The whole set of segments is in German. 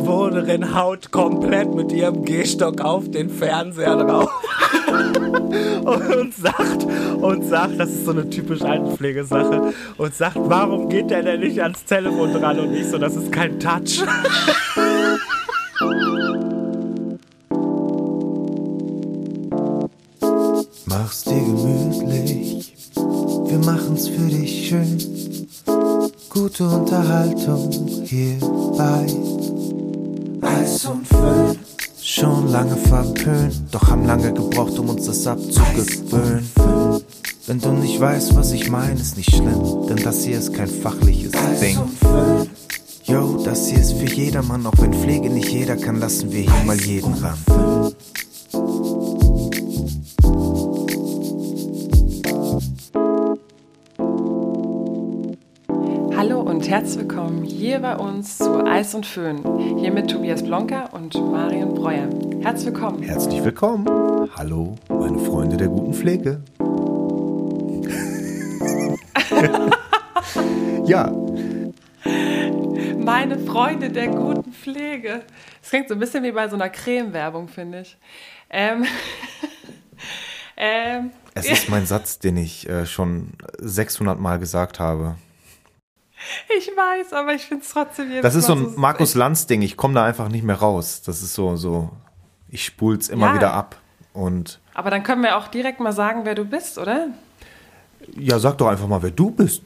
Bewohnerin haut komplett mit ihrem Gehstock auf den Fernseher drauf. und sagt, und sagt, das ist so eine typisch Altenpflegesache, und sagt, warum geht der denn nicht ans Telefon dran und nicht so, das ist kein Touch. Mach's dir gemütlich, wir machen's für dich schön. Gute Unterhaltung hier Schon lange verpönt, doch haben lange gebraucht, um uns das abzugewöhnen. Wenn du nicht weißt, was ich meine, ist nicht schlimm, denn das hier ist kein fachliches Ding. Yo, das hier ist für jedermann, auch wenn Pflege nicht jeder kann, lassen wir hier mal jeden ran. Herzlich willkommen hier bei uns zu Eis und Föhn. Hier mit Tobias Blonka und Marion Breuer. Herzlich willkommen. Herzlich willkommen. Hallo, meine Freunde der guten Pflege. ja, Meine Freunde der guten Pflege. Das klingt so ein bisschen wie bei so einer Creme-Werbung, finde ich. Ähm, ähm, es ist mein Satz, den ich äh, schon 600 Mal gesagt habe. Ich weiß, aber ich finde es trotzdem jedes Das ist so ein Markus Lanz-Ding. Ich komme da einfach nicht mehr raus. Das ist so, so, ich spul's immer Ja. wieder ab. Und Aber dann können wir auch direkt mal sagen, wer du bist, oder? ja, sag doch einfach mal, wer du bist.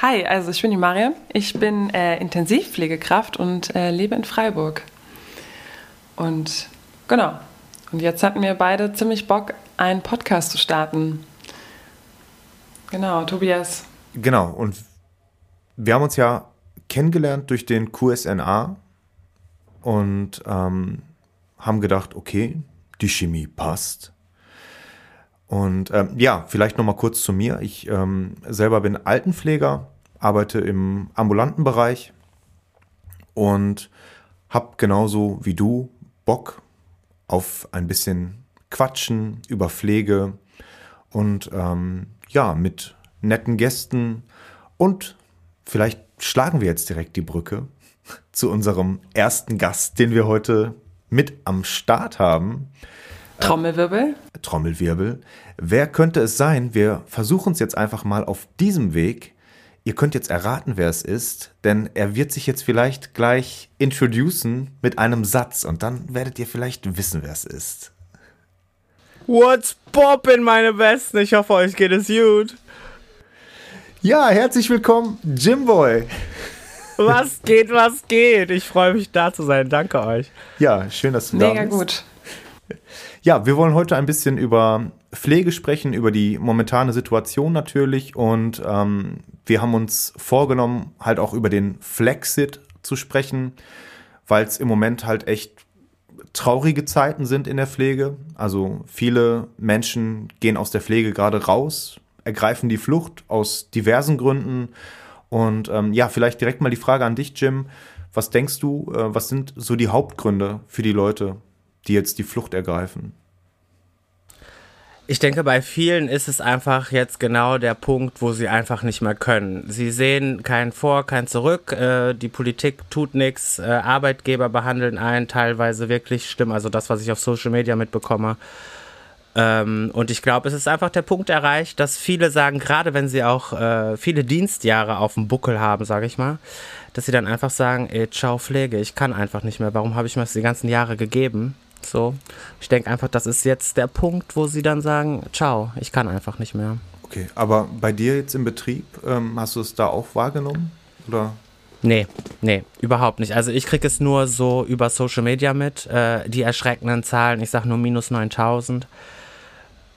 Hi, also ich bin die Marion. Ich bin äh, Intensivpflegekraft und äh, lebe in Freiburg. Und genau. Und jetzt hatten wir beide ziemlich Bock, einen Podcast zu starten. Genau, Tobias. Genau, und wir haben uns ja kennengelernt durch den QSNA und ähm, haben gedacht, okay, die Chemie passt. Und ähm, ja, vielleicht noch mal kurz zu mir. Ich ähm, selber bin Altenpfleger, arbeite im ambulanten Bereich und habe genauso wie du Bock auf ein bisschen Quatschen über Pflege und ähm, ja, mit netten Gästen und vielleicht schlagen wir jetzt direkt die Brücke zu unserem ersten Gast, den wir heute mit am Start haben. Trommelwirbel. Trommelwirbel. Wer könnte es sein? Wir versuchen es jetzt einfach mal auf diesem Weg. Ihr könnt jetzt erraten, wer es ist, denn er wird sich jetzt vielleicht gleich introducen mit einem Satz und dann werdet ihr vielleicht wissen, wer es ist. What's poppin', meine Besten? Ich hoffe, euch geht es gut. Ja, herzlich willkommen, Jimboy. Was geht, was geht? Ich freue mich, da zu sein. Danke euch. Ja, schön, dass du da Mega bist. gut. Ja, wir wollen heute ein bisschen über Pflege sprechen, über die momentane Situation natürlich. Und ähm, wir haben uns vorgenommen, halt auch über den Flexit zu sprechen, weil es im Moment halt echt traurige Zeiten sind in der Pflege. Also viele Menschen gehen aus der Pflege gerade raus, ergreifen die Flucht aus diversen Gründen. Und ähm, ja, vielleicht direkt mal die Frage an dich, Jim. Was denkst du, äh, was sind so die Hauptgründe für die Leute, die jetzt die Flucht ergreifen? Ich denke, bei vielen ist es einfach jetzt genau der Punkt, wo sie einfach nicht mehr können. Sie sehen kein Vor, kein Zurück. Äh, die Politik tut nichts. Äh, Arbeitgeber behandeln einen teilweise wirklich schlimm. Also das, was ich auf Social Media mitbekomme. Ähm, und ich glaube, es ist einfach der Punkt erreicht, dass viele sagen, gerade wenn sie auch äh, viele Dienstjahre auf dem Buckel haben, sage ich mal, dass sie dann einfach sagen, ey, ciao Pflege, ich kann einfach nicht mehr. Warum habe ich mir das die ganzen Jahre gegeben? So, ich denke einfach, das ist jetzt der Punkt, wo sie dann sagen, ciao, ich kann einfach nicht mehr. Okay, aber bei dir jetzt im Betrieb, ähm, hast du es da auch wahrgenommen? Oder? Nee, nee, überhaupt nicht. Also ich kriege es nur so über Social Media mit, äh, die erschreckenden Zahlen, ich sage nur minus 9000.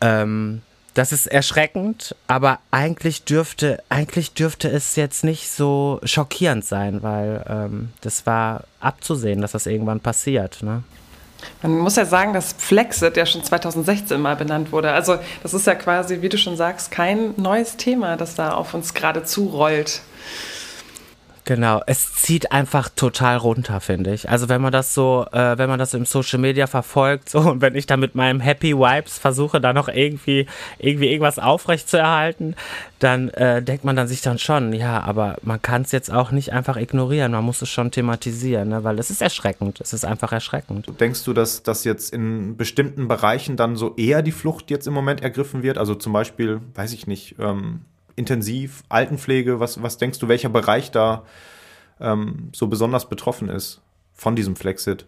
Ähm, das ist erschreckend, aber eigentlich dürfte, eigentlich dürfte es jetzt nicht so schockierend sein, weil ähm, das war abzusehen, dass das irgendwann passiert. Ne? Man muss ja sagen, dass Flexit ja schon 2016 mal benannt wurde. Also das ist ja quasi, wie du schon sagst, kein neues Thema, das da auf uns gerade zurollt. Genau, es zieht einfach total runter, finde ich. Also wenn man das so, äh, wenn man das im Social Media verfolgt, so und wenn ich da mit meinem Happy Vibes versuche, da noch irgendwie, irgendwie irgendwas aufrecht zu erhalten, dann äh, denkt man dann sich dann schon, ja, aber man kann es jetzt auch nicht einfach ignorieren, man muss es schon thematisieren, ne? weil es ist erschreckend, es ist einfach erschreckend. Denkst du, dass das jetzt in bestimmten Bereichen dann so eher die Flucht jetzt im Moment ergriffen wird? Also zum Beispiel, weiß ich nicht, ähm, intensiv, Altenpflege, was, was denkst du, welcher Bereich da ähm, so besonders betroffen ist von diesem Flexit?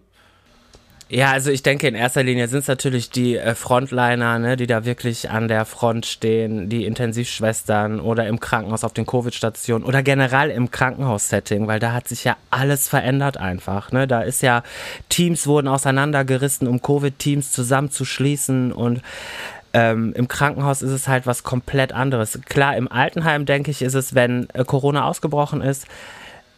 Ja, also ich denke, in erster Linie sind es natürlich die äh, Frontliner, ne, die da wirklich an der Front stehen, die Intensivschwestern oder im Krankenhaus auf den Covid-Stationen oder generell im Krankenhaussetting, weil da hat sich ja alles verändert einfach. Ne? Da ist ja, Teams wurden auseinandergerissen, um Covid-Teams zusammenzuschließen und ähm, Im Krankenhaus ist es halt was komplett anderes. Klar, im Altenheim, denke ich, ist es, wenn äh, Corona ausgebrochen ist,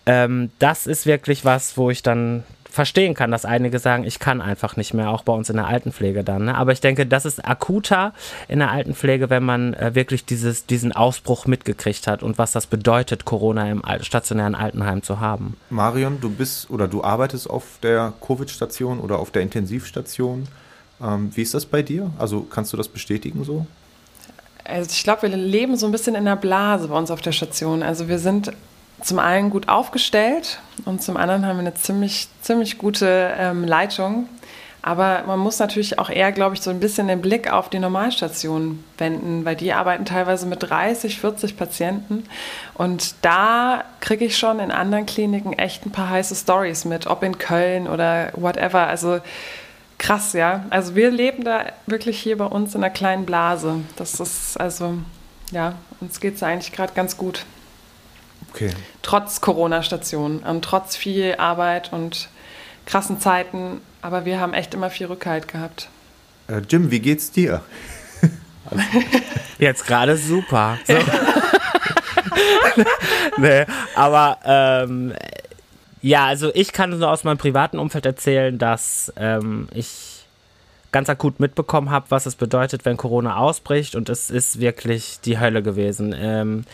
ähm, das ist wirklich was, wo ich dann verstehen kann, dass einige sagen, ich kann einfach nicht mehr, auch bei uns in der Altenpflege dann. Ne? Aber ich denke, das ist akuter in der Altenpflege, wenn man äh, wirklich dieses, diesen Ausbruch mitgekriegt hat und was das bedeutet, Corona im stationären Altenheim zu haben. Marion, du bist oder du arbeitest auf der Covid-Station oder auf der Intensivstation. Ähm, wie ist das bei dir? Also kannst du das bestätigen so? Also ich glaube, wir leben so ein bisschen in der Blase bei uns auf der Station. Also wir sind zum einen gut aufgestellt und zum anderen haben wir eine ziemlich, ziemlich gute ähm, Leitung. Aber man muss natürlich auch eher, glaube ich, so ein bisschen den Blick auf die Normalstation wenden, weil die arbeiten teilweise mit 30, 40 Patienten. Und da kriege ich schon in anderen Kliniken echt ein paar heiße Stories mit, ob in Köln oder whatever. Also krass, ja. Also wir leben da wirklich hier bei uns in einer kleinen Blase. Das ist also, ja, uns geht es eigentlich gerade ganz gut. Okay. Trotz Corona-Station und trotz viel Arbeit und krassen Zeiten. Aber wir haben echt immer viel Rückhalt gehabt. Äh, Jim, wie geht's dir? Jetzt gerade super. So. nee, aber ähm, ja, also ich kann nur aus meinem privaten Umfeld erzählen, dass ähm, ich ganz akut mitbekommen habe, was es bedeutet, wenn Corona ausbricht und es ist wirklich die Hölle gewesen. Ähm,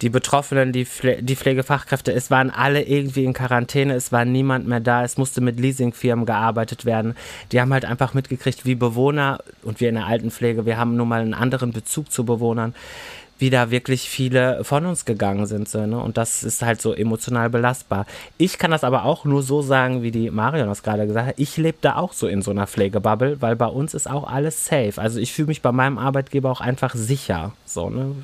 die Betroffenen, die, Pfle die Pflegefachkräfte, es waren alle irgendwie in Quarantäne, es war niemand mehr da, es musste mit Leasingfirmen gearbeitet werden. Die haben halt einfach mitgekriegt, wie Bewohner und wir in der Altenpflege, wir haben nun mal einen anderen Bezug zu Bewohnern, wie da wirklich viele von uns gegangen sind. So, ne? Und das ist halt so emotional belastbar. Ich kann das aber auch nur so sagen, wie die Marion das gerade gesagt hat. Ich lebe da auch so in so einer Pflegebubble, weil bei uns ist auch alles safe. Also ich fühle mich bei meinem Arbeitgeber auch einfach sicher. So, ne?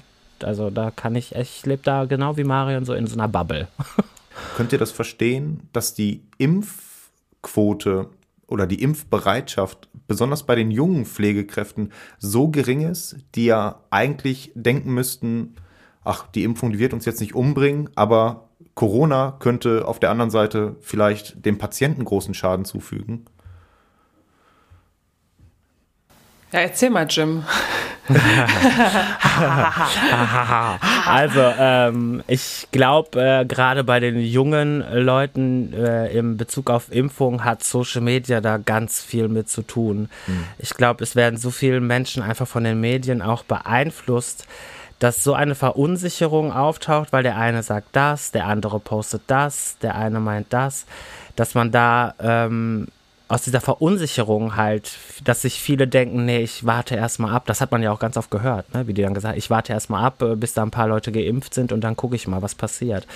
Also da kann ich, ich lebe da genau wie Marion so in so einer Bubble. Könnt ihr das verstehen, dass die Impfquote oder die Impfbereitschaft, besonders bei den jungen Pflegekräften, so gering ist, die ja eigentlich denken müssten, ach, die Impfung, die wird uns jetzt nicht umbringen, aber Corona könnte auf der anderen Seite vielleicht dem Patienten großen Schaden zufügen? Ja, erzähl mal, Jim. also, ähm, ich glaube, äh, gerade bei den jungen Leuten äh, im Bezug auf Impfung hat Social Media da ganz viel mit zu tun. Mhm. Ich glaube, es werden so viele Menschen einfach von den Medien auch beeinflusst, dass so eine Verunsicherung auftaucht, weil der eine sagt das, der andere postet das, der eine meint das, dass man da ähm, aus dieser Verunsicherung halt, dass sich viele denken, nee, ich warte erstmal ab. Das hat man ja auch ganz oft gehört, ne? wie die dann gesagt, ich warte erstmal ab, äh, bis da ein paar Leute geimpft sind und dann gucke ich mal, was passiert.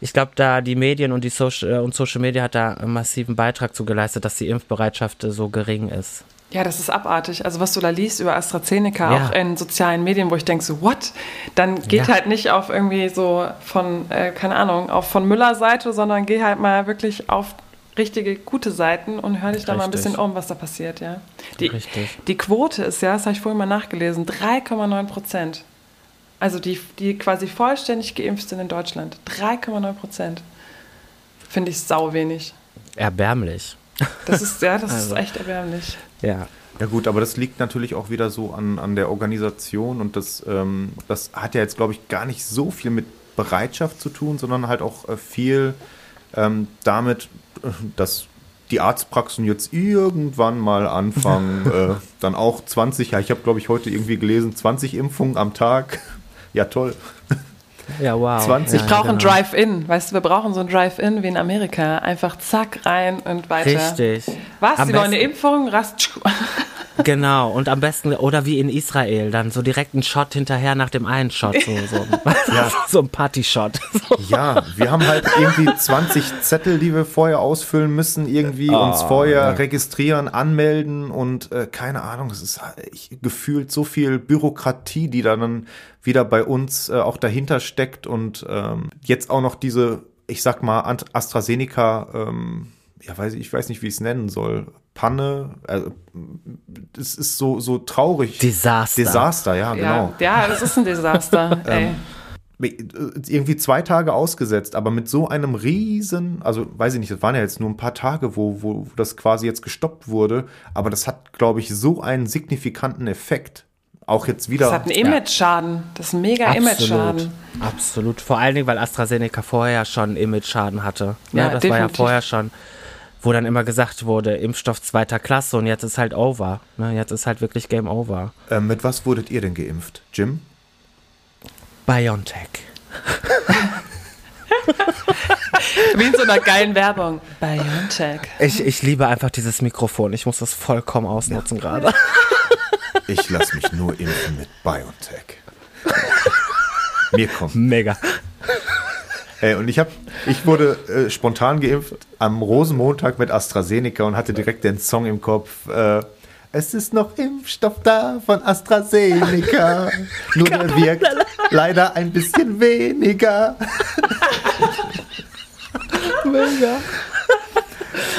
Ich glaube, da die Medien und die Social, äh, und Social Media hat da einen massiven Beitrag zu geleistet, dass die Impfbereitschaft äh, so gering ist. Ja, das ist abartig. Also was du da liest über AstraZeneca, ja. auch in sozialen Medien, wo ich denke so, what? Dann geht ja. halt nicht auf irgendwie so von, äh, keine Ahnung, auf von Müller Seite, sondern geh halt mal wirklich auf richtige gute Seiten und hör dich da Richtig. mal ein bisschen um, was da passiert, ja. Die, Richtig. die Quote ist ja, das habe ich vorhin mal nachgelesen, 3,9 Prozent. Also die, die quasi vollständig geimpft sind in Deutschland. 3,9 Prozent. Finde ich sau wenig. Erbärmlich. Das ist, ja, das also, ist echt erbärmlich. Ja. Ja gut, aber das liegt natürlich auch wieder so an, an der Organisation und das, ähm, das hat ja jetzt, glaube ich, gar nicht so viel mit Bereitschaft zu tun, sondern halt auch äh, viel ähm, damit, dass die Arztpraxen jetzt irgendwann mal anfangen, äh, dann auch 20, ja, ich habe glaube ich heute irgendwie gelesen, 20 Impfungen am Tag. Ja, toll. Ja, wow. 20 Ich brauche ein genau. Drive-In. Weißt du, wir brauchen so ein Drive-In wie in Amerika. Einfach zack, rein und weiter. Richtig. Was? Am Sie wollen eine Impfung? Rast. Genau, und am besten, oder wie in Israel, dann so direkt ein Shot hinterher nach dem einen Shot, so, so, Ja. so ein Party-Shot. So. Ja, wir haben halt irgendwie 20 Zettel, die wir vorher ausfüllen müssen, irgendwie uns vorher registrieren, anmelden und äh, keine Ahnung, es ist echt gefühlt so viel Bürokratie, die da dann wieder bei uns äh, auch dahinter steckt und ähm, jetzt auch noch diese, ich sag mal, AstraZeneca, ähm, ja, weiß ich, ich weiß nicht, wie ich es nennen soll. Panne, also, es ist so, so traurig. Desaster. Desaster, ja, genau. Ja, ja, das ist ein Desaster. ey. irgendwie zwei Tage ausgesetzt, aber mit so einem riesen, also weiß ich nicht, das waren ja jetzt nur ein paar Tage, wo, wo das quasi jetzt gestoppt wurde, aber das hat, glaube ich, so einen signifikanten Effekt. Auch jetzt wieder. Das hat einen Image-Schaden. Das ist ein mega Image-Schaden. Absolut. Vor allen Dingen, weil AstraZeneca vorher schon einen Image-Schaden hatte. Ja, Ja, das war ja definitiv. vorher schon, wo dann immer gesagt wurde, Impfstoff zweiter Klasse und jetzt ist halt over. Ne, jetzt ist halt wirklich Game Over. äh, mit was wurdet ihr denn geimpft? Jim? BioNTech. Wie in so einer geilen Werbung. BioNTech. Ich, ich liebe einfach dieses Mikrofon. Ich muss das vollkommen ausnutzen gerade. Ich lasse mich nur impfen mit BioNTech. Mir kommt. Mega. Ey, und ich habe, ich wurde äh, spontan geimpft am Rosenmontag mit AstraZeneca und hatte direkt den Song im Kopf. Äh, es ist noch Impfstoff da von AstraZeneca. Nur der wirkt leider ein bisschen weniger.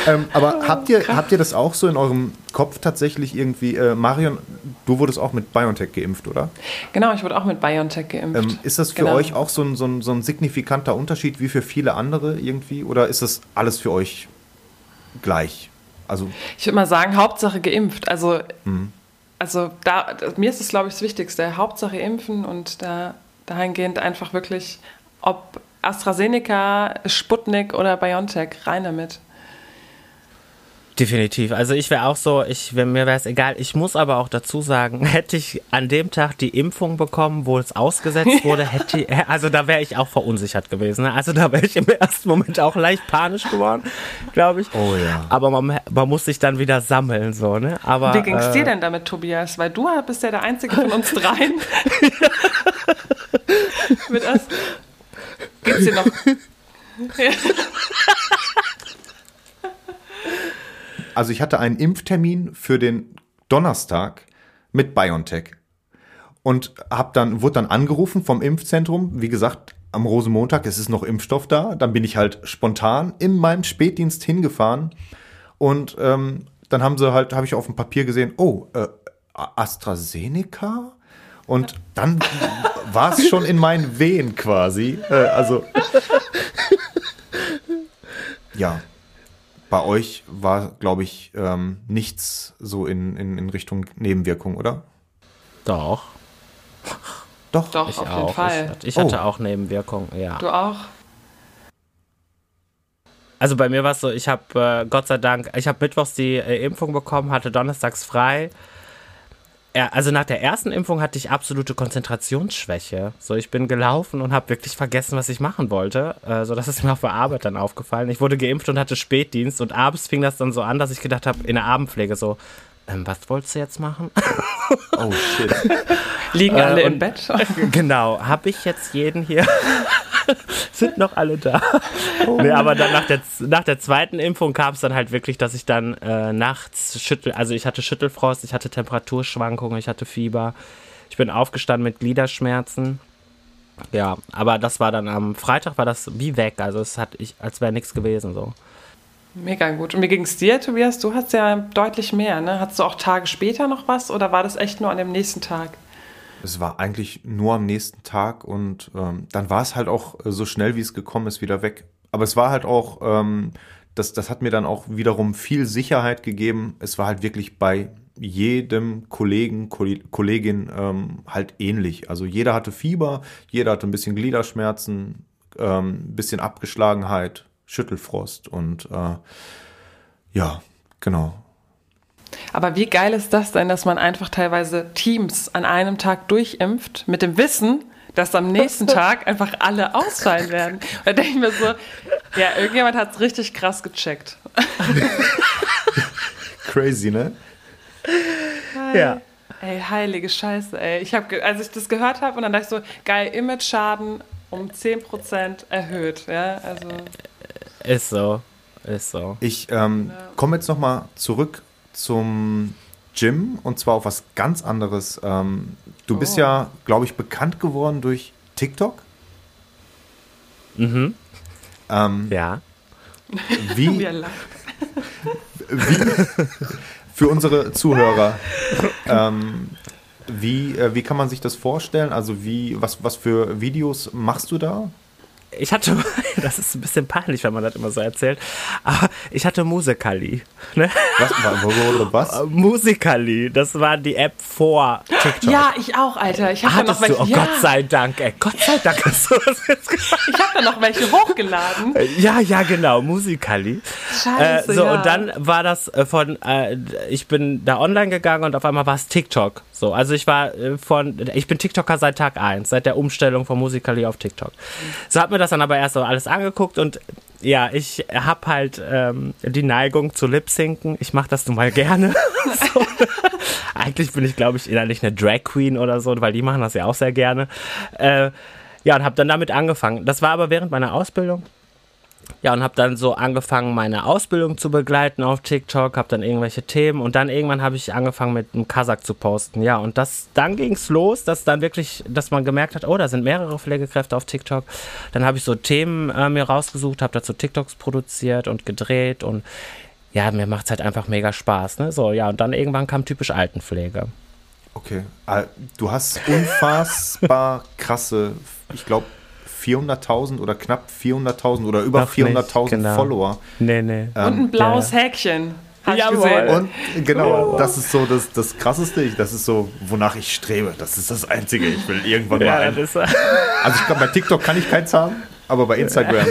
ähm, aber habt ihr, habt ihr das auch so in eurem Kopf tatsächlich irgendwie? Äh, Marion, du wurdest auch mit BioNTech geimpft, oder? Genau, ich wurde auch mit BioNTech geimpft. Ähm, ist das für Genau. euch auch so ein, so, ein, so ein signifikanter Unterschied wie für viele andere irgendwie? Oder ist das alles für euch gleich? Also, Ich würde mal sagen, Hauptsache geimpft. Also, Mhm. also da, mir ist es, glaube ich, das Wichtigste. Hauptsache impfen und da dahingehend einfach wirklich, ob AstraZeneca, Sputnik oder BioNTech, rein damit. Definitiv. Also ich wäre auch so, ich, wär- mir wäre es egal. Ich muss aber auch dazu sagen, hätte ich an dem Tag die Impfung bekommen, wo es ausgesetzt wurde, hätte ich, also da wäre ich auch verunsichert gewesen. Ne? Also da wäre ich im ersten Moment auch leicht panisch geworden, glaube ich. Oh ja. Aber man, man muss sich dann wieder sammeln, so, ne? Aber, Wie ging es äh, dir denn damit, Tobias? Weil du bist ja der Einzige von uns dreien. Mit das. Geht's dir noch? Also ich hatte einen Impftermin für den Donnerstag mit BioNTech. Und hab dann, wurde dann angerufen vom Impfzentrum, wie gesagt, am Rosenmontag, es ist noch Impfstoff da. Dann bin ich halt spontan in meinem Spätdienst hingefahren. Und ähm, dann haben sie halt, habe ich auf dem Papier gesehen, oh, äh, AstraZeneca? Und dann war es schon in meinen Wehen quasi. Äh, also. ja. Bei euch war, glaube ich, ähm, nichts so in, in, in Richtung Nebenwirkung, oder? Doch, Doch. Doch, ich auf jeden auch. Ich, Fall. hatte- ich hatte Oh. auch Nebenwirkungen, ja. Du auch? Also bei mir war es so, ich habe äh, Gott sei Dank, ich habe mittwochs die äh, Impfung bekommen, hatte donnerstags frei. Also nach der ersten Impfung hatte ich absolute Konzentrationsschwäche. So, ich bin gelaufen und habe wirklich vergessen, was ich machen wollte. Äh, so, das ist mir auf der Arbeit dann aufgefallen. Ich wurde geimpft und hatte Spätdienst und abends fing das dann so an, dass ich gedacht habe, in der Abendpflege so, ähm, was wolltest du jetzt machen? Oh shit. Liegen Äh, alle im Bett? genau, habe ich jetzt jeden hier? Sind noch alle da? Nee, aber dann nach der, nach der zweiten Impfung kam es dann halt wirklich, dass ich dann äh, nachts schüttel, also ich hatte Schüttelfrost, ich hatte Temperaturschwankungen, ich hatte Fieber. Ich bin aufgestanden mit Gliederschmerzen. Ja, aber das war dann am Freitag war das wie weg, also es hat ich, als wäre nichts gewesen so. Mega gut. Und wie ging es dir, Tobias? Du hast ja deutlich mehr, ne? Hattest du auch Tage später noch was oder war das echt nur an dem nächsten Tag? Es war eigentlich nur am nächsten Tag und ähm, dann war es halt auch äh, so schnell, wie es gekommen ist, wieder weg. Aber es war halt auch, ähm, das, das hat mir dann auch wiederum viel Sicherheit gegeben. Es war halt wirklich bei jedem Kollegen, Kollegin ähm, halt ähnlich. Also jeder hatte Fieber, jeder hatte ein bisschen Gliederschmerzen, ähm, ein bisschen Abgeschlagenheit, Schüttelfrost und äh, ja, genau. Aber wie geil ist das denn, dass man einfach teilweise Teams an einem Tag durchimpft mit dem Wissen, dass am nächsten Tag einfach alle ausfallen werden. Da denke ich mir so, ja, irgendjemand hat es richtig krass gecheckt. Crazy, ne? Ja. Ey, heilige Scheiße, ey. Ich habe, als ich das gehört habe und dann dachte ich so, geil, Image-Schaden um 10% erhöht, ja, also. Ist so. Ist so. Ich ähm, komme jetzt nochmal zurück zum Gym und zwar auf was ganz anderes. Ähm, du bist Oh. ja, glaube ich, bekannt geworden durch TikTok. Mhm. Ähm, Ja. wie, Wie für unsere Zuhörer, ähm, wie, äh, wie kann man sich das vorstellen? Also wie, was, was für Videos machst du da? Ich hatte, das ist ein bisschen peinlich, wenn man das immer so erzählt, aber ich hatte Musical.ly. Ne? Was? was? Musical.ly, das war die App vor TikTok. Ja, ich auch, Alter. Ich habe da noch Hattest du, welche. oh ja, Gott sei Dank, ey, Gott sei Dank hast du das jetzt gemacht. ich habe da noch welche hochgeladen. Ja, ja, genau, Musical.ly. Scheiße, äh, so, ja. und dann war das äh, von, äh, ich bin da online gegangen und auf einmal war es TikTok. So, also ich war äh, von, ich bin TikToker seit Tag 1, seit der Umstellung von Musical.ly auf TikTok. So hat mir das dann aber erst so alles angeguckt und ja, ich habe halt ähm, die Neigung zu Lip-Sinken. Ich mache das nun mal gerne. so. Eigentlich bin ich, glaube ich, innerlich eine Drag Queen oder so, weil die machen das ja auch sehr gerne. Äh, ja, und habe dann damit angefangen. Das war aber während meiner Ausbildung. Ja, und habe dann so angefangen, meine Ausbildung zu begleiten auf TikTok, habe dann irgendwelche Themen und dann irgendwann habe ich angefangen mit einem Kasach zu posten. Ja, und das dann ging's los, dass dann wirklich, dass man gemerkt hat, oh, da sind mehrere Pflegekräfte auf TikTok. Dann habe ich so Themen äh, mir rausgesucht, habe dazu TikToks produziert und gedreht und ja, mir macht's halt einfach mega Spaß, ne? So, ja, und dann irgendwann kam typisch Altenpflege. Okay. Du hast unfassbar krasse, ich glaube 400.000 oder knapp 400.000 oder über Noch nicht, 400.000 genau. Follower. Nee, nee. Und ein blaues Häkchen. Ich Jawohl. gesehen. Und genau, das ist so das, das Krasseste. Ich- Das ist so, wonach ich strebe. Das ist das Einzige. Ich will irgendwann mal Ja, ein. das ist, Also ich glaube, bei TikTok kann ich keins haben, aber bei Instagram.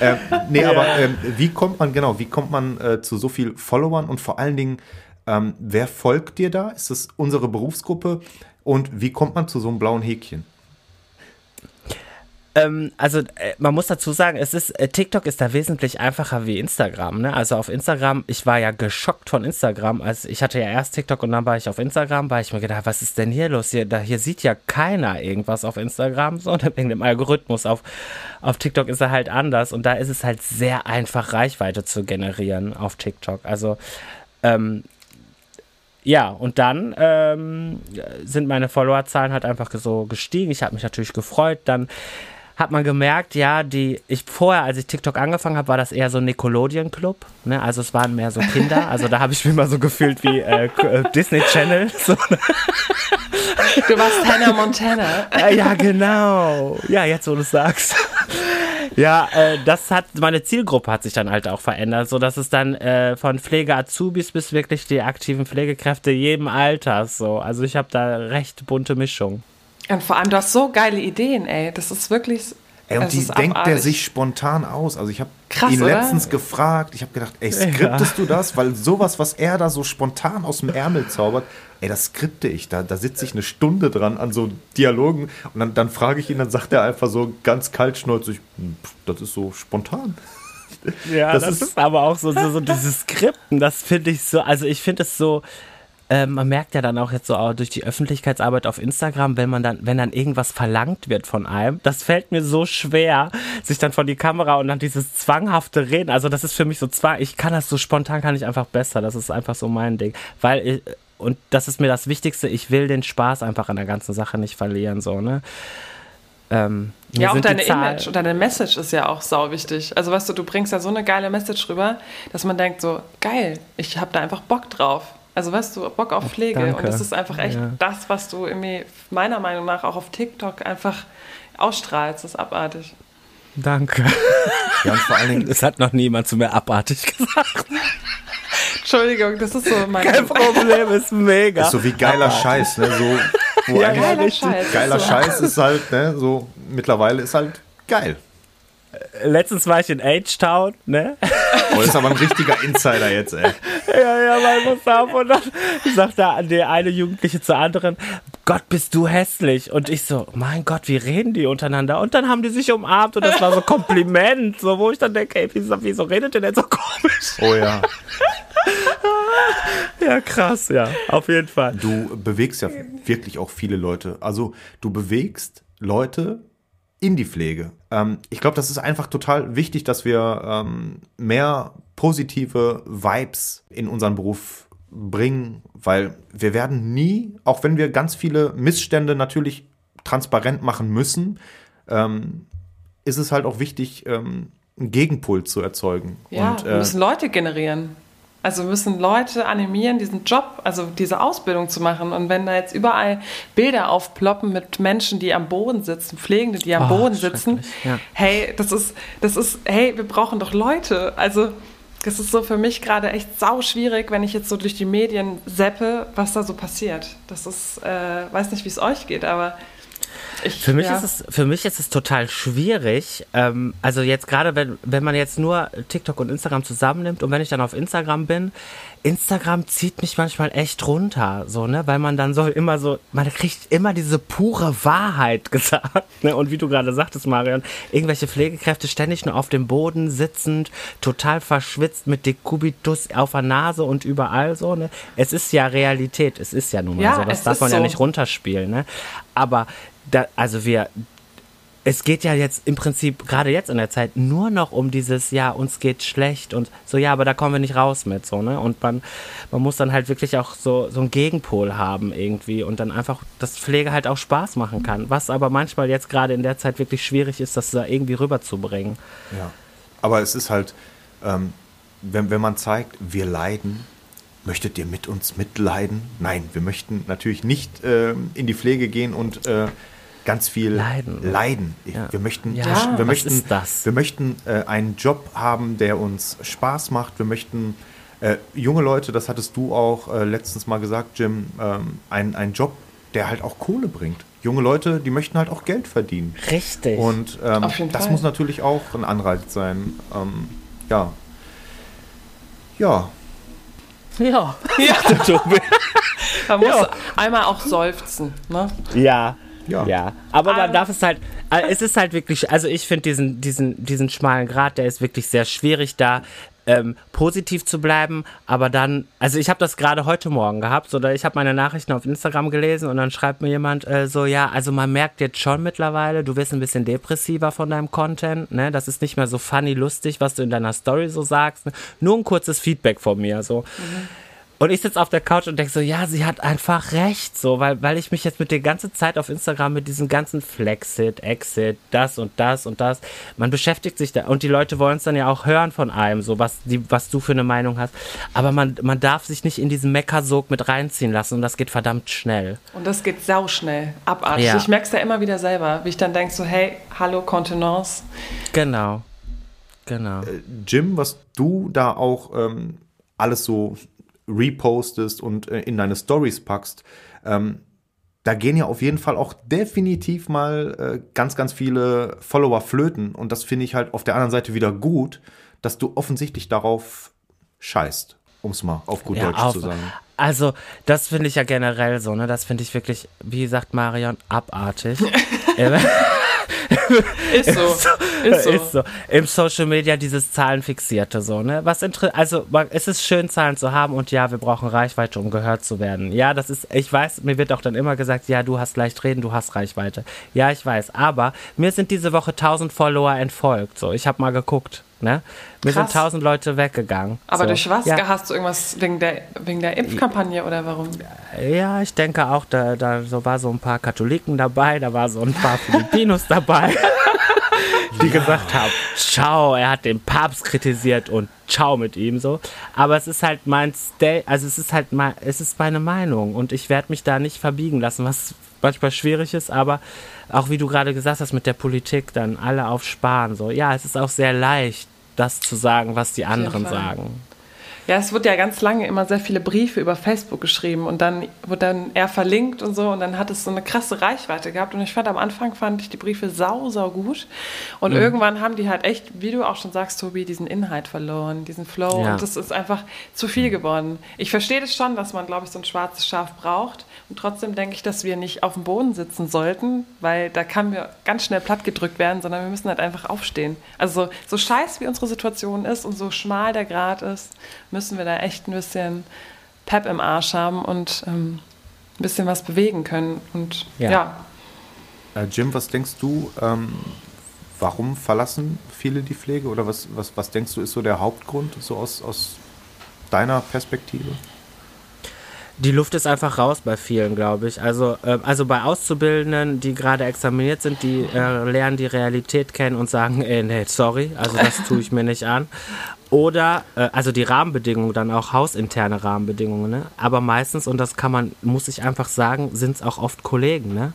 ähm, nee, aber ähm, wie kommt man, genau, wie kommt man äh, zu so viel Followern und vor allen Dingen, ähm, wer folgt dir da? Ist das unsere Berufsgruppe? Und wie kommt man zu so einem blauen Häkchen? Ähm, also äh, man muss dazu sagen, es ist äh, TikTok ist da wesentlich einfacher wie Instagram. Ne? Also auf Instagram, ich war ja geschockt von Instagram. Also ich hatte ja erst TikTok und dann war ich auf Instagram, weil ich mir gedacht, was ist denn hier los? Hier, da, hier sieht ja keiner irgendwas auf Instagram, so wegen dem Algorithmus. Auf, auf TikTok ist er halt anders und da ist es halt sehr einfach, Reichweite zu generieren auf TikTok. Also ähm, ja, und dann ähm, sind meine Followerzahlen halt einfach so gestiegen. Ich habe mich natürlich gefreut. Dann hat man gemerkt, ja, die, ich vorher, als ich TikTok angefangen habe, war das eher so ein Nickelodeon Club, ne? Also es waren mehr so Kinder, also da habe ich mich mal so gefühlt wie äh, äh, Disney Channel. So, Du warst Hannah Montana. äh, ja, genau. Ja, jetzt wo du es sagst. Ja, äh, das hat, meine Zielgruppe hat sich dann halt auch verändert, so dass es dann äh, von Pflege-Azubis bis wirklich die aktiven Pflegekräfte jedem Alters so. Also ich habe da recht bunte Mischung. Und vor allem, du hast so geile Ideen, ey. Das ist wirklich. Ey, und die denkt der abartig. sich spontan aus. Also ich habe ihn oder? letztens gefragt, ich habe gedacht, ey, skriptest du das? Weil sowas, was er da so spontan aus dem Ärmel zaubert, ey, das skripte ich. Da, da sitze ich eine Stunde dran an so Dialogen und dann, dann frage ich ihn, dann sagt er einfach so ganz kaltschnäuzig, "Hm, pff, das ist so spontan. Ja, Das das, ist- ist, aber auch so, so, so dieses Skripten, das finde ich so, also ich finde es so, äh, man merkt ja dann auch jetzt so auch durch die Öffentlichkeitsarbeit auf Instagram, wenn man dann, wenn dann irgendwas verlangt wird von einem, das fällt mir so schwer, sich dann vor die Kamera und dann dieses zwanghafte Reden, also das ist für mich so zwang, ich kann das so spontan, kann ich einfach besser, das ist einfach so mein Ding, weil ich, und das ist mir das Wichtigste, ich will den Spaß einfach an der ganzen Sache nicht verlieren, so, ne. Ähm, Ja, auch deine Image und deine Message ist ja auch sau wichtig. Also weißt du, du bringst ja so eine geile Message rüber, dass man denkt so, geil, ich habe da einfach Bock drauf. Also weißt du, Bock auf Pflege. Danke. Und das ist einfach echt Ja. das, was du irgendwie meiner Meinung nach auch auf TikTok einfach ausstrahlst. Das ist abartig. Danke. Ja, und vor allen Dingen, Es hat noch niemand zu mir abartig gesagt. Entschuldigung, das ist so mein Kein Problem, ist mega. ist so wie geiler Scheiß, ne? So, wo Ja, Geiler richtig. Scheiß. geiler ist so. Scheiß ist halt, ne? So, mittlerweile ist halt geil. Letztens war ich in H-Town, ne? Oh, das ist aber ein richtiger Insider jetzt, ey. Ja, ja, mein auf. Und dann sagt da die eine Jugendliche zur anderen, Gott, bist du hässlich. Und ich so, mein Gott, wie reden die untereinander? Und dann haben die sich umarmt und das war so Kompliment, so wo ich dann denke, ey, wieso, wieso redet ihr denn so komisch? Oh ja. Ja, krass, ja, auf jeden Fall. Du bewegst ja wirklich auch viele Leute. Also du bewegst Leute in die Pflege. Ähm, ich glaube, das ist einfach total wichtig, dass wir ähm, mehr positive Vibes in unseren Beruf bringen, weil wir werden nie, auch wenn wir ganz viele Missstände natürlich transparent machen müssen, ähm, ist es halt auch wichtig, ähm, einen Gegenpol zu erzeugen. Ja, Und, wir äh, müssen Leute generieren. Also wir müssen Leute animieren, diesen Job, also diese Ausbildung zu machen. Und wenn da jetzt überall Bilder aufploppen mit Menschen, die am Boden sitzen, Pflegende, die am Oh, Boden sitzen, ja. hey, das ist, das ist, hey, wir brauchen doch Leute. Also das ist so für mich gerade echt sau schwierig, wenn ich jetzt so durch die Medien seppe, was da so passiert. Das ist, äh, weiß nicht, wie es euch geht, aber ich, Für mich, ja. ist es, für mich ist es total schwierig. Ähm, also jetzt gerade, wenn, wenn man jetzt nur TikTok und Instagram zusammennimmt und wenn ich dann auf Instagram bin, Instagram zieht mich manchmal echt runter, so, ne, weil man dann so immer so, man kriegt immer diese pure Wahrheit gesagt, ne, und wie du gerade sagtest, Marion, irgendwelche Pflegekräfte ständig nur auf dem Boden sitzend, total verschwitzt mit Dekubitus auf der Nase und überall so, ne. Es ist ja Realität, es ist ja nun mal Ja, so, das darf man ja so. nicht runterspielen, ne. Aber da, also wir, es geht ja jetzt im Prinzip gerade jetzt in der Zeit nur noch um dieses, ja, uns geht schlecht und so, ja, aber da kommen wir nicht raus mit, so, ne? Und man, man muss dann halt wirklich auch so, so einen Gegenpol haben irgendwie und dann einfach, dass Pflege halt auch Spaß machen kann. Was aber manchmal jetzt gerade in der Zeit wirklich schwierig ist, das da irgendwie rüberzubringen. Ja. Aber es ist halt, ähm, wenn, wenn man zeigt, wir leiden, möchtet ihr mit uns mitleiden? Nein, wir möchten natürlich nicht ähm, in die Pflege gehen und äh, ganz viel Leiden. leiden. Ich, Ja. Wir möchten, Ja, wir was möchten, ist das? Wir möchten äh, einen Job haben, der uns Spaß macht. Wir möchten äh, junge Leute, das hattest du auch äh, letztens mal gesagt, Jim, ähm, ein, einen Job, der halt auch Kohle bringt. Junge Leute, die möchten halt auch Geld verdienen. Richtig. Und ähm, das Fall. muss natürlich auch ein Anreiz sein. Ähm, ja. Ja. ja. Man muss Ja. einmal auch seufzen. Ne? Ja. Ja. Ja. Aber man Aber- darf es halt, äh, es ist halt wirklich, also ich finde diesen, diesen, diesen schmalen Grad, der ist wirklich sehr schwierig da. Ähm, positiv zu bleiben, aber dann, also ich habe das gerade heute Morgen gehabt, oder ich habe meine Nachrichten auf Instagram gelesen und dann schreibt mir jemand äh, so, ja, also man merkt jetzt schon mittlerweile, du wirst ein bisschen depressiver von deinem Content, ne, das ist nicht mehr so funny, lustig, was du in deiner Story so sagst, ne? nur ein kurzes Feedback von mir, so. Und ich sitze auf der Couch und denke so, ja, sie hat einfach recht, so, weil, weil ich mich jetzt mit der ganzen Zeit auf Instagram mit diesem ganzen Flexit, Exit, das und das und das, man beschäftigt sich da und die Leute wollen es dann ja auch hören von einem, so was, die, was du für eine Meinung hast. Aber man, man darf sich nicht in diesen Meckersog mit reinziehen lassen und das geht verdammt schnell. Und das geht sauschnell, abartig. Ja. Ich merke es ja immer wieder selber, wie ich dann denke so, hey, hallo, Kontenance. Genau. Genau. Jim, was du da auch ähm, alles so repostest und äh, in deine Stories packst, ähm, da gehen ja auf jeden Fall auch definitiv mal äh, ganz, ganz viele Follower flöten. Und das finde ich halt auf der anderen Seite wieder gut, dass du offensichtlich darauf scheißt, um es mal auf gut Ja, Deutsch auf- zu sagen. Also, das finde ich ja generell so, ne? Das finde ich wirklich, wie sagt Marion, abartig. Ist so. ist so. Ist so. Im Social Media dieses Zahlenfixierte so, ne? Was also man- es ist schön, Zahlen zu haben und ja, wir brauchen Reichweite, um gehört zu werden. Ja, das ist, ich weiß, mir wird auch dann immer gesagt, ja, du hast leicht reden, du hast Reichweite. Ja, ich weiß, aber mir sind diese Woche 1000 Follower entfolgt, so. Ich habe mal geguckt, ne? Mir Krass. sind 1000 Leute weggegangen. Aber so. durch was? Ja, Hast du irgendwas wegen der, wegen der Impfkampagne oder warum? ja, ich denke auch, da, da so war so ein paar Katholiken dabei, da war so ein paar Filipinos dabei, die gesagt haben, ciao, er hat den Papst kritisiert und ciao mit ihm so. Aber es ist halt mein Stay, also es ist halt mein, es ist meine Meinung und ich werde mich da nicht verbiegen lassen, was manchmal schwierig ist, aber auch wie du gerade gesagt hast mit der Politik, dann alle auf Sparen so. Ja, es ist auch sehr leicht, das zu sagen, was die anderen sagen. Ja, es wird ja ganz lange immer sehr viele Briefe über Facebook geschrieben und dann wird dann er verlinkt und so und dann hat es so eine krasse Reichweite gehabt und ich fand am Anfang fand ich die Briefe sau, sau gut und mhm. irgendwann haben die halt echt, wie du auch schon sagst, Tobi, diesen Inhalt verloren, diesen Flow ja. und das ist einfach zu viel geworden. Ich verstehe das schon, dass man, glaube ich, so ein schwarzes Schaf braucht und trotzdem denke ich, dass wir nicht auf dem Boden sitzen sollten, weil da kann mir ganz schnell platt gedrückt werden, sondern wir müssen halt einfach aufstehen. Also so, so scheiß wie unsere Situation ist und so schmal der Grad ist, müssen wir da echt ein bisschen Pep im Arsch haben und ähm, ein bisschen was bewegen können. Und ja. ja. Äh, Jim, was denkst du, ähm, warum verlassen viele die Pflege oder was, was, was denkst du ist so der Hauptgrund, so aus, aus deiner Perspektive? Die Luft ist einfach raus bei vielen, glaube ich. Also, äh, also bei Auszubildenden, die gerade examiniert sind, die äh, lernen die Realität kennen und sagen, ey, nee, sorry, also das tue ich mir nicht an. Oder, äh, also die Rahmenbedingungen, dann auch hausinterne Rahmenbedingungen, ne? Aber meistens, und das kann man, muss ich einfach sagen, sind es auch oft Kollegen, ne?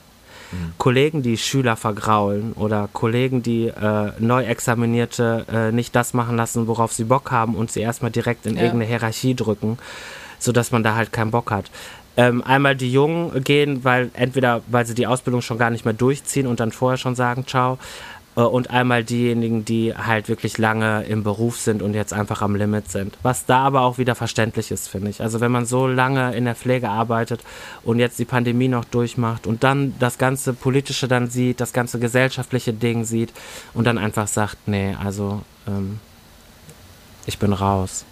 Mhm. Kollegen, die Schüler vergraulen oder Kollegen, die äh, Neuexaminierte äh, nicht das machen lassen, worauf sie Bock haben und sie erstmal direkt in ja. irgendeine Hierarchie drücken sodass man da halt keinen Bock hat. Ähm, einmal die Jungen gehen, weil entweder weil sie die Ausbildung schon gar nicht mehr durchziehen und dann vorher schon sagen, ciao. Äh, und einmal diejenigen, die halt wirklich lange im Beruf sind und jetzt einfach am Limit sind. Was da aber auch wieder verständlich ist, finde ich. Also wenn man so lange in der Pflege arbeitet und jetzt die Pandemie noch durchmacht und dann das ganze politische dann sieht, das ganze gesellschaftliche Ding sieht und dann einfach sagt, nee, also ähm, ich bin raus.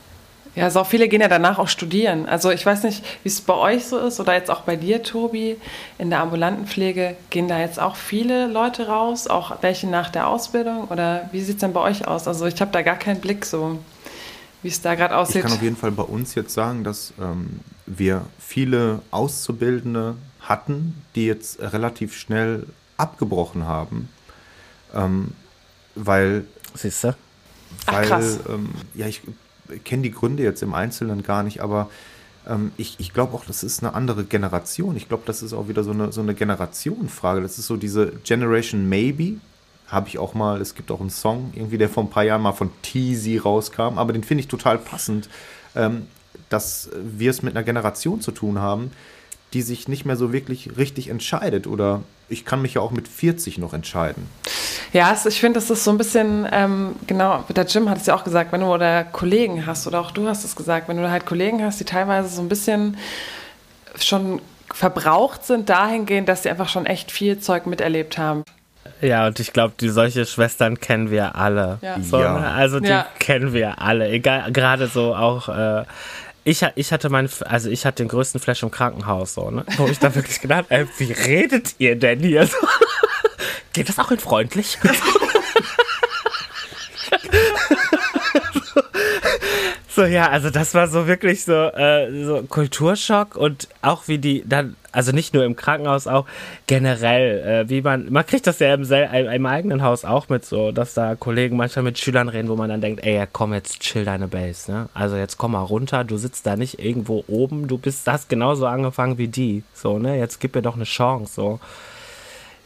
Ja, so viele gehen ja danach auch studieren. Also ich weiß nicht, wie es bei euch so ist oder jetzt auch bei dir, Tobi, in der ambulanten Pflege. Gehen da jetzt auch viele Leute raus, auch welche nach der Ausbildung? Oder wie sieht es denn bei euch aus? Also ich habe da gar keinen Blick so, wie es da gerade aussieht. Ich kann auf jeden Fall bei uns jetzt sagen, dass ähm, wir viele Auszubildende hatten, die jetzt relativ schnell abgebrochen haben. Ähm, weil... Siehst du? Weil, Ach, ähm, ja, ich kenne die Gründe jetzt im Einzelnen gar nicht, aber ähm, ich, ich glaube auch, das ist eine andere Generation. Ich glaube, das ist auch wieder so eine, so eine Generationenfrage. Das ist so diese Generation Maybe. Habe ich auch mal, es gibt auch einen Song, irgendwie, der vor ein paar Jahren mal von Teasy rauskam, aber den finde ich total passend, ähm, dass wir es mit einer Generation zu tun haben, die sich nicht mehr so wirklich richtig entscheidet. Oder ich kann mich ja auch mit 40 noch entscheiden. Ja, ich finde, das ist so ein bisschen, ähm, genau, der Jim hat es ja auch gesagt, wenn du oder Kollegen hast, oder auch du hast es gesagt, wenn du halt Kollegen hast, die teilweise so ein bisschen schon verbraucht sind dahingehend, dass sie einfach schon echt viel Zeug miterlebt haben. Ja, und ich glaube, die solche Schwestern kennen wir alle. Ja. So, ja. Ne? Also die ja. kennen wir alle. Egal, gerade so auch. Äh, ich, ich hatte mein, also ich hatte den größten Flash im Krankenhaus, so, ne? Wo ich da wirklich gedacht, ey, wie redet ihr denn hier? So? Geht das auch in freundlich? so, ja, also das war so wirklich so, äh, so Kulturschock und auch wie die dann, also nicht nur im Krankenhaus, auch generell, äh, wie man, man kriegt das ja im, im, eigenen Haus auch mit so, dass da Kollegen manchmal mit Schülern reden, wo man dann denkt, ey, ja, komm jetzt, chill deine Base, ne? Also jetzt komm mal runter, du sitzt da nicht irgendwo oben, du bist, hast genauso angefangen wie die, so, ne? Jetzt gib mir doch eine Chance, so.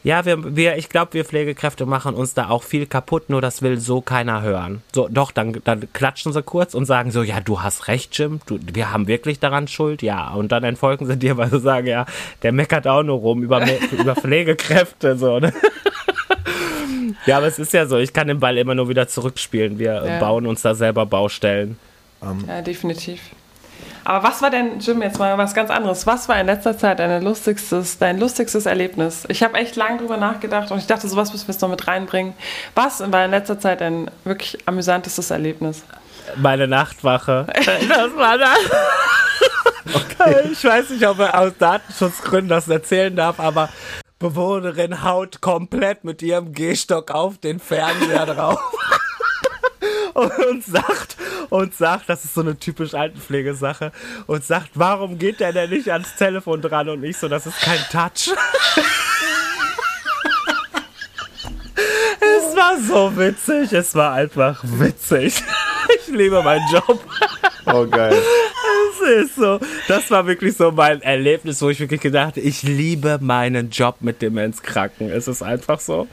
Ja, wir, wir ich glaube, wir Pflegekräfte machen uns da auch viel kaputt, nur das will so keiner hören. So, doch, dann, dann klatschen sie kurz und sagen so, ja, du hast recht, Jim, du, wir haben wirklich daran Schuld, ja. Und dann entfolgen sie dir, weil sie sagen, ja, der meckert auch nur rum über, über Pflegekräfte, so, ne? Ja, aber es ist ja so, ich kann den Ball immer nur wieder zurückspielen. Wir ja. bauen uns da selber Baustellen. Um. Ja, definitiv. Aber was war denn, Jim, jetzt mal was ganz anderes. Was war in letzter Zeit dein lustigstes, dein lustigstes Erlebnis? Ich habe echt lange drüber nachgedacht und ich dachte, sowas müssen wir jetzt noch mit reinbringen. Was war in letzter Zeit dein wirklich amüsantestes Erlebnis? Meine Nachtwache. das war das. Okay. Ich weiß nicht, ob er aus Datenschutzgründen das erzählen darf, aber Bewohnerin haut komplett mit ihrem Gehstock auf den Fernseher drauf und sagt, und sagt, das ist so eine typisch Altenpflegesache, und sagt, warum geht der denn nicht ans Telefon dran und nicht so, das ist kein Touch. es war so witzig, es war einfach witzig. Ich liebe meinen Job. Oh, geil. Es ist so. Das war wirklich so mein Erlebnis, wo ich wirklich gedacht ich liebe meinen Job mit Demenzkranken. Es ist einfach so.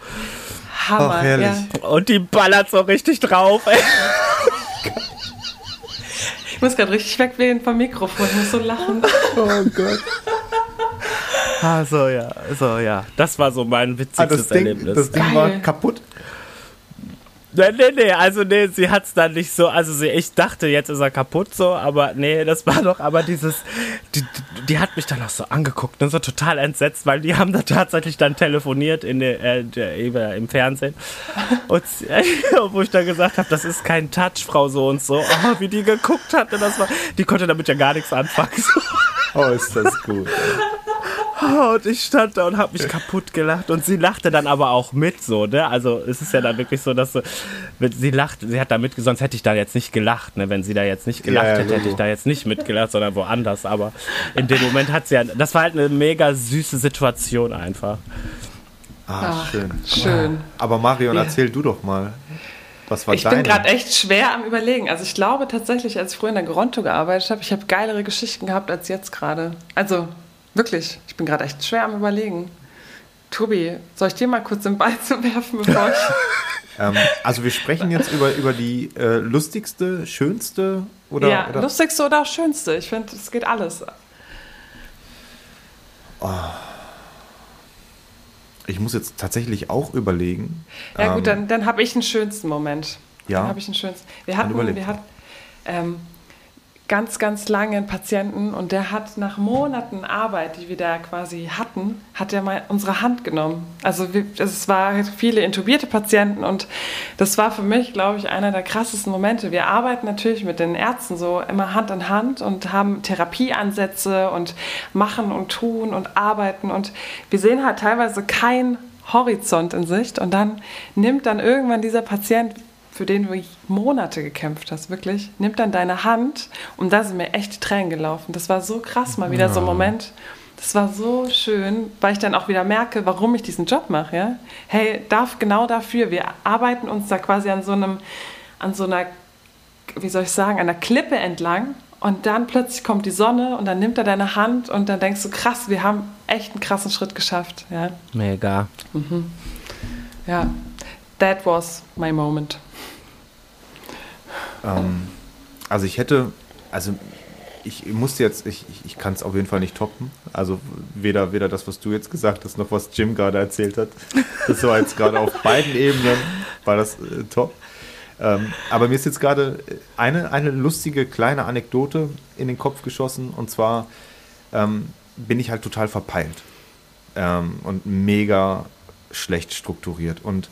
Hammer. Ach, ja. Und die ballert so richtig drauf. Ey. Ich muss gerade richtig wegblähen vom Mikrofon, ich muss so lachen. Oh Gott. Ah, so, ja, so, ja. Das war so mein Ah, witzigstes das Ding, Erlebnis. das Ding Geil. war kaputt. Nee, nee, nee, also nee, sie hat's dann nicht so, also sie, ich dachte, jetzt ist er kaputt so, aber nee, das war doch, aber dieses, die, die- hat mich dann auch so angeguckt und so total entsetzt, weil die haben da tatsächlich dann telefoniert in der, äh, der, äh, im Fernsehen und sie- wo ich dann gesagt habe, das ist kein Touch, Frau so und so, oh, wie die geguckt hatte, das war, die konnte damit ja gar nichts anfangen. So. Oh, ist das gut. Und ich stand da und habe mich kaputt gelacht. Und sie lachte dann aber auch mit, so, ne? Also es ist ja dann wirklich so, dass so, wenn sie lacht, sie hat da mitge, sonst hätte ich da jetzt nicht gelacht, ne? Wenn sie da jetzt nicht gelacht Ja, ja, hätte, hätte ich da jetzt nicht mitgelacht, sondern woanders. Aber in dem Moment hat sie ja, das war halt eine mega süße Situation einfach. Ah, Ach, schön. Schön. Aber Marion, Ja. erzähl du doch mal. Was war Ich deine? bin gerade echt schwer am Überlegen. Also ich glaube tatsächlich, als ich früher in der Gronto gearbeitet habe, ich habe geilere Geschichten gehabt als jetzt gerade. Also wirklich, ich bin gerade echt schwer am Überlegen. Tobi, soll ich dir mal kurz den Ball zu werfen, bevor ich... ähm, also wir sprechen jetzt über, über die äh, lustigste, schönste oder, ja, oder lustigste oder auch schönste. Ich finde, es geht alles. Ich muss jetzt tatsächlich auch überlegen. Ja gut, Ähm, dann, dann habe ich einen schönsten Moment. Ja. Dann habe ich einen schönsten. Wir hatten, wir hatten ähm, ganz, ganz lange einen Patienten und der hat nach Monaten Arbeit, die wir da quasi hatten, hat er mal unsere Hand genommen. Also es war viele intubierte Patienten und das war für mich, glaube ich, einer der krassesten Momente. Wir arbeiten natürlich mit den Ärzten so immer Hand in Hand und haben Therapieansätze und machen und tun und arbeiten und wir sehen halt teilweise kein Horizont in Sicht und dann nimmt dann irgendwann dieser Patient für den du Monate gekämpft hast, wirklich, nimmt dann deine Hand und da sind mir echt die Tränen gelaufen. Das war so krass, mal wieder so ein Moment. Das war so schön, weil ich dann auch wieder merke, warum ich diesen Job mache. Ja? Hey, darf genau dafür. Wir arbeiten uns da quasi an so einem, an so einer, wie soll ich sagen, einer Klippe entlang. Und dann plötzlich kommt die Sonne und dann nimmt er deine Hand und dann denkst du, krass, wir haben echt einen krassen Schritt geschafft. Ja, Mega. ja. that was my moment. Ähm, also ich hätte, also ich musste jetzt, ich, ich, kann es auf jeden Fall nicht toppen. Also weder, weder das, was du jetzt gesagt hast, noch was Jim gerade erzählt hat. Das war jetzt gerade auf beiden Ebenen, war das äh, top. Ähm, aber mir ist jetzt gerade eine, eine lustige kleine Anekdote in den Kopf geschossen. Und zwar ähm, bin ich halt total verpeilt ähm, und mega schlecht strukturiert. Und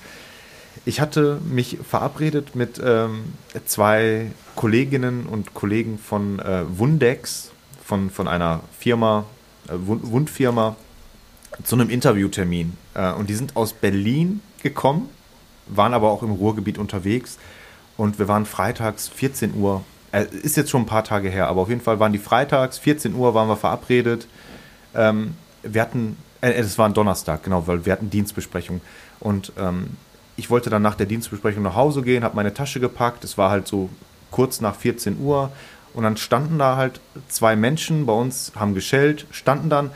ich hatte mich verabredet mit ähm, zwei Kolleginnen und Kollegen von äh, Wundex, von, von einer Firma, äh, Wund- Wundfirma, zu einem Interviewtermin. Äh, und die sind aus Berlin gekommen, waren aber auch im Ruhrgebiet unterwegs. Und wir waren freitags 14 Uhr, äh, ist jetzt schon ein paar Tage her, aber auf jeden Fall waren die freitags, 14 Uhr waren wir verabredet. Ähm, wir hatten, äh, es war ein Donnerstag, genau, weil wir hatten Dienstbesprechung. Und ähm, ich wollte dann nach der Dienstbesprechung nach Hause gehen, habe meine Tasche gepackt. Es war halt so kurz nach 14 Uhr. Und dann standen da halt zwei Menschen bei uns, haben geschellt, standen dann,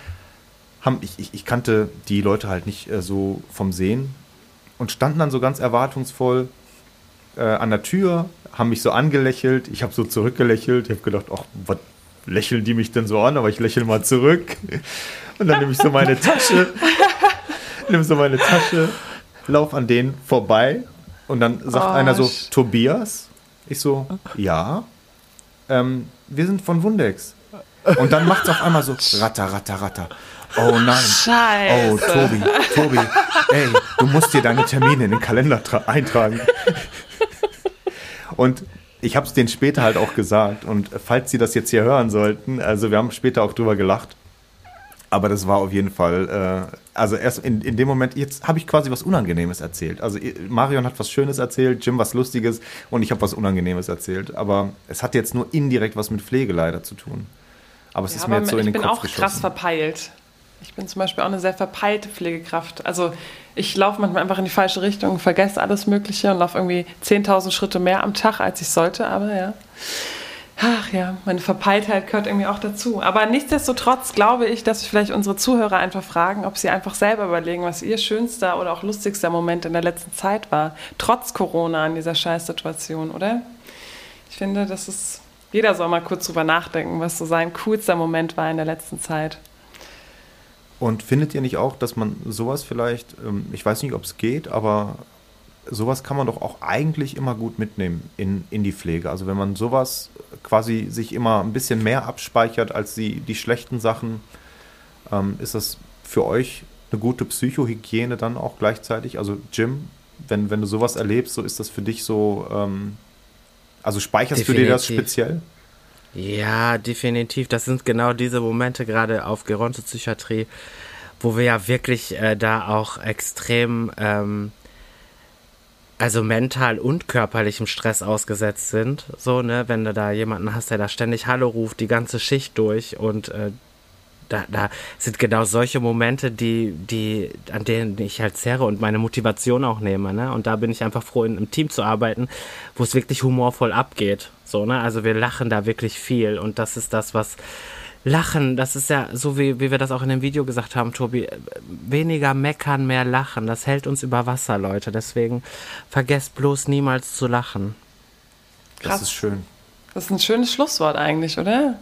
haben, ich, ich, ich kannte die Leute halt nicht äh, so vom Sehen und standen dann so ganz erwartungsvoll äh, an der Tür, haben mich so angelächelt. Ich habe so zurückgelächelt. Ich habe gedacht, ach, was lächeln die mich denn so an? Aber ich lächle mal zurück. Und dann nehme ich so meine Tasche, nehme so meine Tasche, lauf an denen vorbei und dann sagt Oh, einer so, Tobias? Ich so, ja. Ähm, wir sind von Wundex. Und dann macht es auf einmal so, ratter, ratter, ratter. Oh nein. Scheiße. Oh, Tobi, Tobi, ey, du musst dir deine Termine in den Kalender tra- eintragen. Und ich habe es denen später halt auch gesagt. Und falls sie das jetzt hier hören sollten, also wir haben später auch drüber gelacht. Aber das war auf jeden Fall, äh, also erst in, in dem Moment, jetzt habe ich quasi was Unangenehmes erzählt. Also ihr- Marion hat was Schönes erzählt, Jim was Lustiges und ich habe was Unangenehmes erzählt. Aber es hat jetzt nur indirekt was mit Pflege leider zu tun. Aber es Ja, ist mir jetzt so ich in den bin Kopf auch geschossen. krass verpeilt. Ich bin zum Beispiel auch eine sehr verpeilte Pflegekraft. Also ich laufe manchmal einfach in die falsche Richtung, vergesse alles Mögliche und laufe irgendwie 10.000 Schritte mehr am Tag, als ich sollte. Aber ja. Ach ja, meine Verpeiltheit gehört irgendwie auch dazu. Aber nichtsdestotrotz glaube ich, dass vielleicht unsere Zuhörer einfach fragen, ob sie einfach selber überlegen, was ihr schönster oder auch lustigster Moment in der letzten Zeit war. Trotz Corona in dieser Scheißsituation, oder? Ich finde, das ist jeder soll mal kurz drüber nachdenken, was so sein coolster Moment war in der letzten Zeit. Und findet ihr nicht auch, dass man sowas vielleicht, ähm, ich weiß nicht, ob es geht, aber sowas kann man doch auch eigentlich immer gut mitnehmen in, in die Pflege. Also wenn man sowas quasi sich immer ein bisschen mehr abspeichert als die, die schlechten Sachen, ähm, ist das für euch eine gute Psychohygiene dann auch gleichzeitig? Also Jim, wenn, wenn du sowas erlebst, so ist das für dich so, ähm, also speicherst Definitiv. du dir das speziell? Ja, definitiv. Das sind genau diese Momente gerade auf Gerontopsychiatrie, wo wir ja wirklich äh, da auch extrem, ähm, also mental und körperlichem Stress ausgesetzt sind. So, ne, wenn du da jemanden hast, der da ständig Hallo ruft, die ganze Schicht durch und äh, da, da sind genau solche Momente, die, die, an denen ich halt zerre und meine Motivation auch nehme. Ne? Und da bin ich einfach froh, in einem Team zu arbeiten, wo es wirklich humorvoll abgeht. So, ne? Also wir lachen da wirklich viel und das ist das, was Lachen, das ist ja so, wie, wie wir das auch in dem Video gesagt haben, Tobi, weniger meckern, mehr lachen. Das hält uns über Wasser, Leute. Deswegen vergesst bloß niemals zu lachen. Krass. Das ist schön. Das ist ein schönes Schlusswort eigentlich, oder?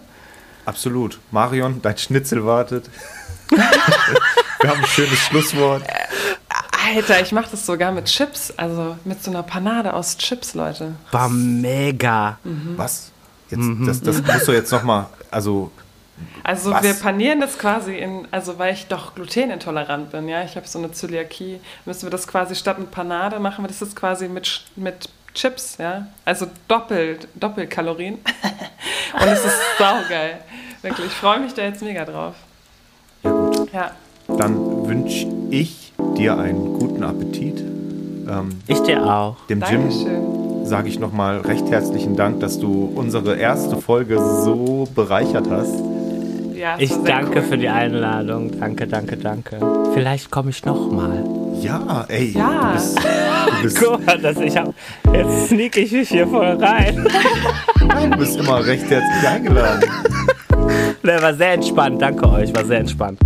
Absolut. Marion, dein Schnitzel wartet. Wir haben ein schönes Schlusswort. Alter, ich mache das sogar mit Chips, also mit so einer Panade aus Chips, Leute. War mega. Mhm. Was? Jetzt, mhm. Das, das musst du jetzt nochmal, also also Was? wir panieren das quasi in, also weil ich doch glutenintolerant bin, ja, ich habe so eine Zöliakie, müssen wir das quasi statt mit Panade machen wir das jetzt quasi mit, mit Chips, ja, also doppelt, doppelt Kalorien und es ist saugeil. Wirklich, ich freue mich da jetzt mega drauf. Ja, gut. Ja. Dann wünsche ich dir einen guten Appetit. Ähm, ich dir auch. Dem Dankeschön. Jim sage ich nochmal recht herzlichen Dank, dass du unsere erste Folge so bereichert hast. Ja, ich danke cool. für die Einladung. Danke, danke, danke. Vielleicht komme ich nochmal. Ja, ey. Ja. Du bist, du bist Guck mal, dass ich hab, jetzt sneak ich mich hier voll rein. du bist immer recht herzlich eingeladen. Der war sehr entspannt. Danke euch, war sehr entspannt.